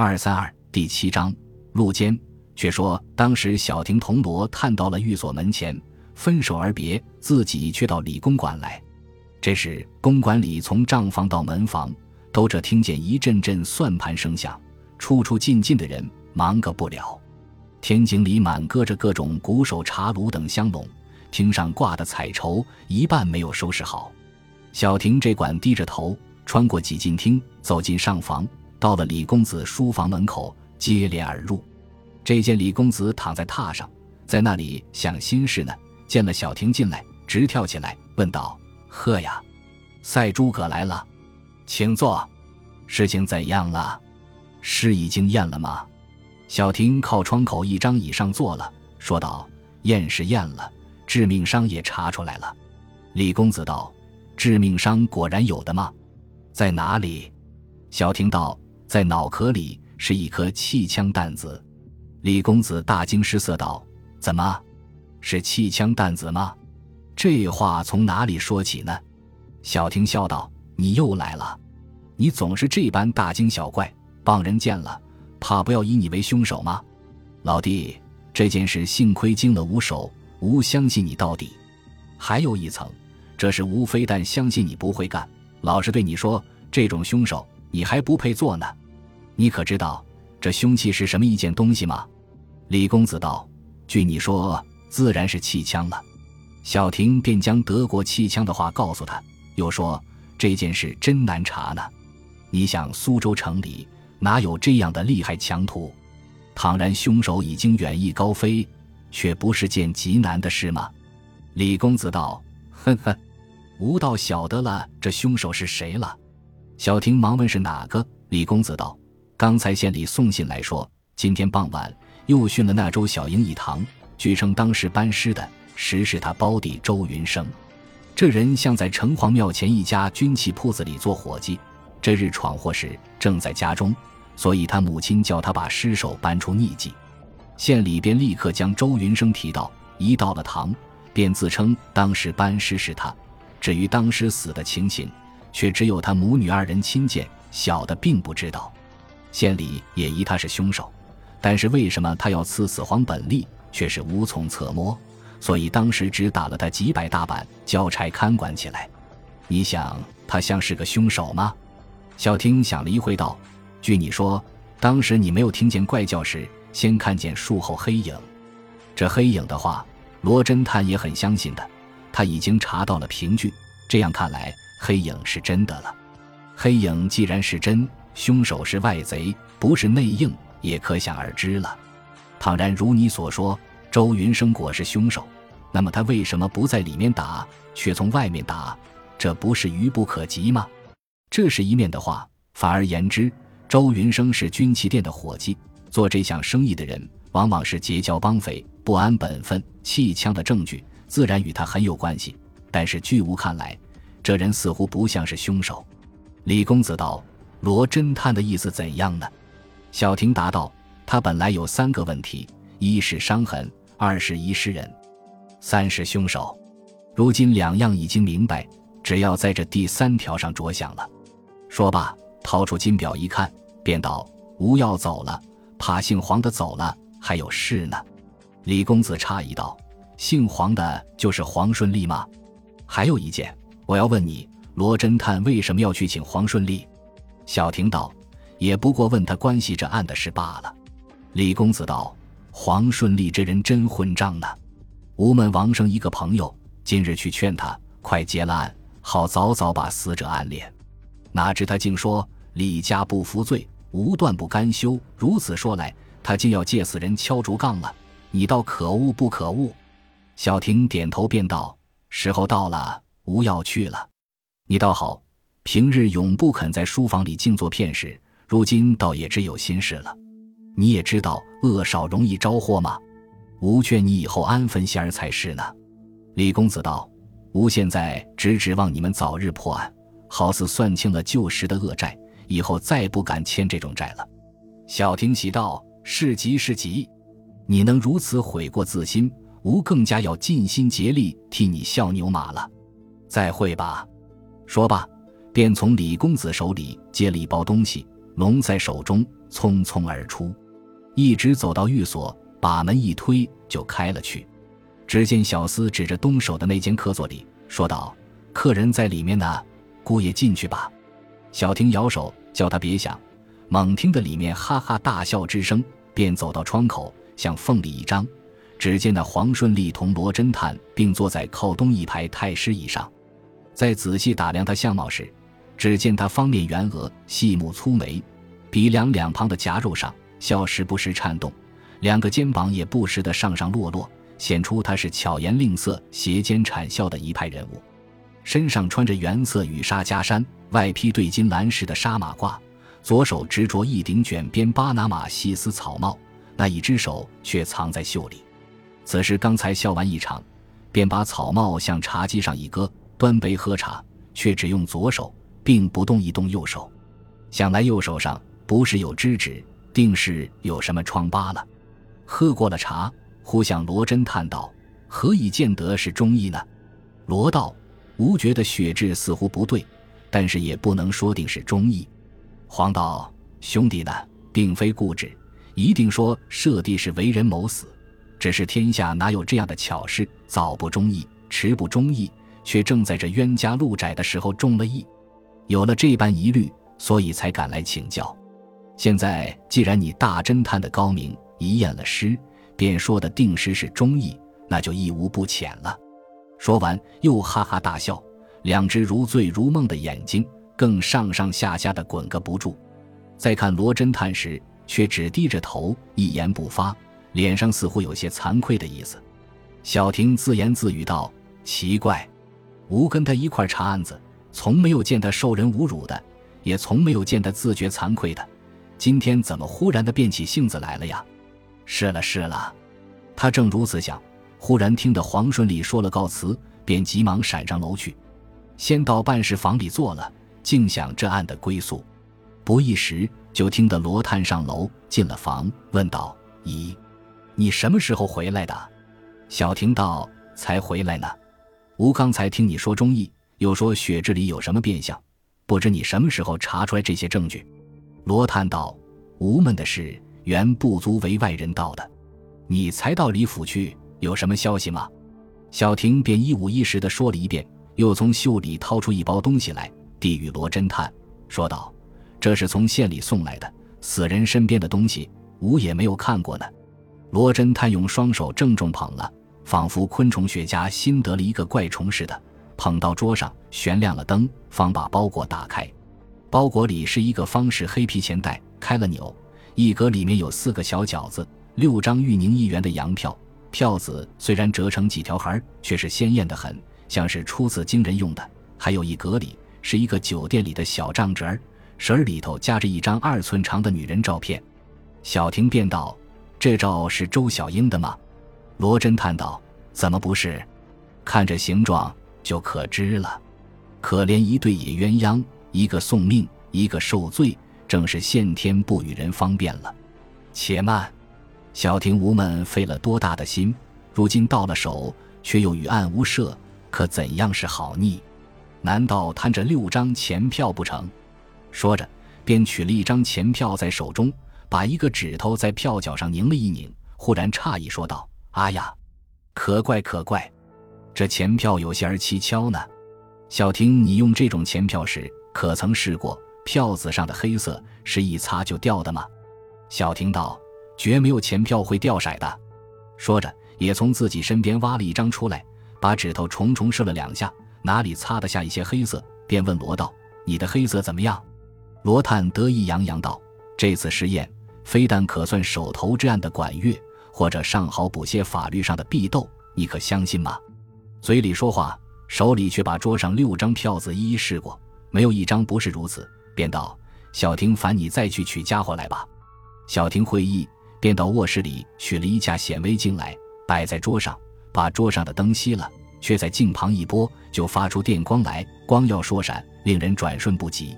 二三二第七章，路间却说，当时小婷铜锣探到了寓所门前，分手而别，自己却到李公馆来。这时，公馆里从账房到门房，都这听见一阵阵算盘声响，出出进进的人忙个不了。天井里满搁着各种鼓手、茶炉等香笼，厅上挂的彩绸一半没有收拾好。小婷这管低着头，穿过几进厅，走进上房，到了李公子书房门口，接连而入。这见李公子躺在榻上，在那里想心事呢。见了小婷进来，直跳起来，问道。呵呀，赛诸葛来了，请坐。事情怎样了？诗已经验了吗？小婷靠窗口一张椅上坐了，说道：“验是验了，致命伤也查出来了。”李公子道：“致命伤果然有的吗？在哪里？”小婷道：“在脑壳里，是一颗气枪弹子。”李公子大惊失色道：“怎么，是气枪弹子吗？”这话从哪里说起呢？小婷笑道：“你又来了，你总是这般大惊小怪，帮人见了，怕不要以你为凶手吗？老弟，这件事幸亏经了吴手，吴相信你到底。还有一层，这是吴非但相信你不会干，老实对你说，这种凶手你还不配做呢。你可知道这凶器是什么一件东西吗？”李公子道：“据你说，自然是气枪了。”小婷便将德国气枪的话告诉他，又说：“这件事真难查呢。你想苏州城里哪有这样的厉害强徒？倘然凶手已经远逸高飞，却不是件极难的事吗？”李公子道：“哼哼，吾倒晓得了，这凶手是谁了。”小婷忙问是哪个。李公子道：“刚才县里送信来说，今天傍晚又训了那周小英一堂，据称当时班师的。”实是他胞弟周云生，这人像在城隍庙前一家军器铺子里做伙计。这日闯祸时正在家中，所以他母亲叫他把尸首搬出匿迹。县里便立刻将周云生提到，一到了堂，便自称当时搬尸是他。至于当时死的情形，却只有他母女二人亲见，小的并不知道。县里也疑他是凶手，但是为什么他要刺死黄本利，却是无从测摸。所以当时只打了他几百大板，交差看管起来。你想他像是个凶手吗？小婷想了一会，道：“据你说，当时你没有听见怪叫时，先看见树后黑影。这黑影的话，罗侦探也很相信的。他已经查到了凭据，这样看来，黑影是真的了。黑影既然是真，凶手是外贼，不是内应，也可想而知了。倘然如你所说。”周云生果是凶手，那么他为什么不在里面打，却从外面打？这不是愚不可及吗？这是一面的话。反而言之，周云生是军器店的伙计，做这项生意的人往往是结交帮匪，不安本分。气枪的证据自然与他很有关系。但是据吾看来，这人似乎不像是凶手。李公子道：“罗侦探的意思怎样呢？”小婷答道：“他本来有三个问题，一是伤痕。”二是遗失人，三是凶手。如今两样已经明白，只要在这第三条上着想了。说罢，掏出金表一看，便道：“吴要走了，怕姓黄的走了，还有事呢。”李公子诧异道：“姓黄的就是黄顺利吗？还有一件，我要问你，罗侦探为什么要去请黄顺利？”小婷道：“也不过问他关系这案的事罢了。”李公子道。黄顺利这人真混账呢！吴门王生一个朋友，今日去劝他快结了案，好早早把死者安殓。哪知他竟说李家不服罪，无断不甘休。如此说来，他竟要借死人敲竹杠了。你倒可恶不可恶？小婷点头便道：“时候到了，吾要去了。你倒好，平日永不肯在书房里静坐片时，如今倒也只有心事了。”你也知道恶少容易招祸吗？吾劝你以后安分些儿才是呢。李公子道：“吾现在只指望你们早日破案，好似算清了旧时的恶债，以后再不敢欠这种债了。”小婷喜道：“是吉是吉，你能如此悔过自新，吾更加要尽心竭力替你效牛马了。再会吧。”说罢，便从李公子手里接了一包东西，拢在手中。匆匆而出，一直走到寓所，把门一推就开了去。只见小厮指着东首的那间客座里说道：“客人在里面呢，姑爷进去吧。”小婷摇手叫他别想，猛听得里面哈哈大笑之声，便走到窗口，向缝里一张，只见那黄顺利同罗侦探并坐在靠东一排太师椅上。在仔细打量他相貌时，只见他方面圆额，细目粗眉，鼻梁两旁的颊肉上笑时不时颤动，两个肩膀也不时的上上落落，显出他是巧言令色、斜肩谄笑的一派人物。身上穿着原色羽纱袈衫，外披对金蓝石的纱马褂，左手执着一顶卷边巴拿马细丝草帽，那一只手却藏在袖里。此时刚才笑完一场，便把草帽向茶几上一搁。端杯喝茶，却只用左手，并不动一动右手。想来右手上不是有脂指，定是有什么疮疤了。喝过了茶，忽向罗真叹道：“何以见得是中医呢？”罗道：“吾觉得血质似乎不对，但是也不能说定是中医。”黄道：“兄弟呢，并非固执，一定说舍弟是为人谋死。只是天下哪有这样的巧事？早不中意，迟不中意。”却正在这冤家路窄的时候中了意，有了这般疑虑，所以才赶来请教。现在既然你大侦探的高明一验了尸，便说的定尸是中意，那就一无不浅了。说完又哈哈大笑，两只如醉如梦的眼睛更上上下下的滚个不住。再看罗侦探时，却只低着头，一言不发，脸上似乎有些惭愧的意思。小婷自言自语道：“奇怪。”吴跟他一块查案子，从没有见他受人侮辱的，也从没有见他自觉惭愧的。今天怎么忽然的变起性子来了呀？是了是了，他正如此想，忽然听得黄顺利说了告辞，便急忙闪上楼去，先到办事房里坐了，静想这案的归宿。不一时，就听得罗探上楼进了房，问道：“咦，你什么时候回来的？”小婷道：“才回来呢。”吴刚才听你说中医，又说血质里有什么变相，不知你什么时候查出来这些证据？罗叹道：“吴们的事原不足为外人道的，你才到李府去，有什么消息吗？”小婷便一五一十的说了一遍，又从袖里掏出一包东西来，递与罗侦探，说道：“这是从县里送来的，死人身边的东西，吴也没有看过呢。”罗侦探用双手郑重捧了。仿佛昆虫学家新得了一个怪虫似的，捧到桌上，悬亮了灯，方把包裹打开。包裹里是一个方式黑皮钱袋，开了钮，一格里面有四个小饺子，六张玉宁一元的洋票。票子虽然折成几条痕，却是鲜艳的很，像是出自京人用的。还有一格里是一个酒店里的小账折儿，折儿里头夹着一张二寸长的女人照片。小婷便道：“这照是周小英的吗？”罗侦探道：“怎么不是？看这形状就可知了。可怜一对野鸳鸯，一个送命，一个受罪，正是先天不与人方便了。且慢，小亭吾们费了多大的心，如今到了手，却又与案无涉，可怎样是好逆？难道贪这六张钱票不成？”说着，便取了一张钱票在手中，把一个指头在票角上拧了一拧，忽然诧异说道。啊呀，可怪可怪，这钱票有些儿蹊跷呢。小婷，你用这种钱票时，可曾试过票子上的黑色是一擦就掉的吗？小婷道：“绝没有钱票会掉色的。”说着，也从自己身边挖了一张出来，把指头重重射了两下，哪里擦得下一些黑色，便问罗道：“你的黑色怎么样？”罗探得意洋洋道：“这次实验，非但可算手头之案的管乐。”或者上好补些法律上的壁斗，你可相信吗？嘴里说话，手里却把桌上六张票子一一试过，没有一张不是如此，便道：“小婷，烦你再去取家伙来吧。”小婷会意，便到卧室里取了一架显微镜来，摆在桌上，把桌上的灯熄了，却在镜旁一拨，就发出电光来，光耀烁闪，令人转瞬不及。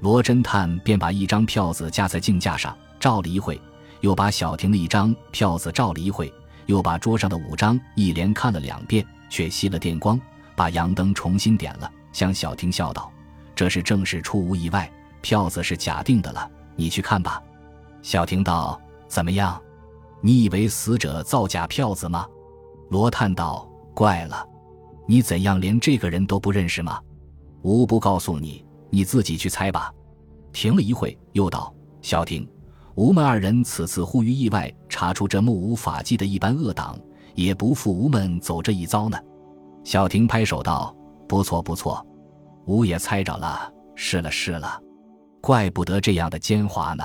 罗侦探便把一张票子架在镜架上，照了一会。又把小婷的一张票子照了一会，又把桌上的五张一连看了两遍，却熄了电光，把洋灯重新点了，向小婷笑道：“这是正事出无意外，票子是假定的了，你去看吧。”小婷道：“怎么样？你以为死者造假票子吗？”罗叹道：“怪了，你怎样连这个人都不认识吗？”无不告诉你，你自己去猜吧。停了一会，又道：“小婷，吴门二人此次忽于意外查出这目无法纪的一般恶党，也不负吴门走这一遭呢。”小婷拍手道：“不错不错，吾也猜着了，是了是了，怪不得这样的奸猾呢。”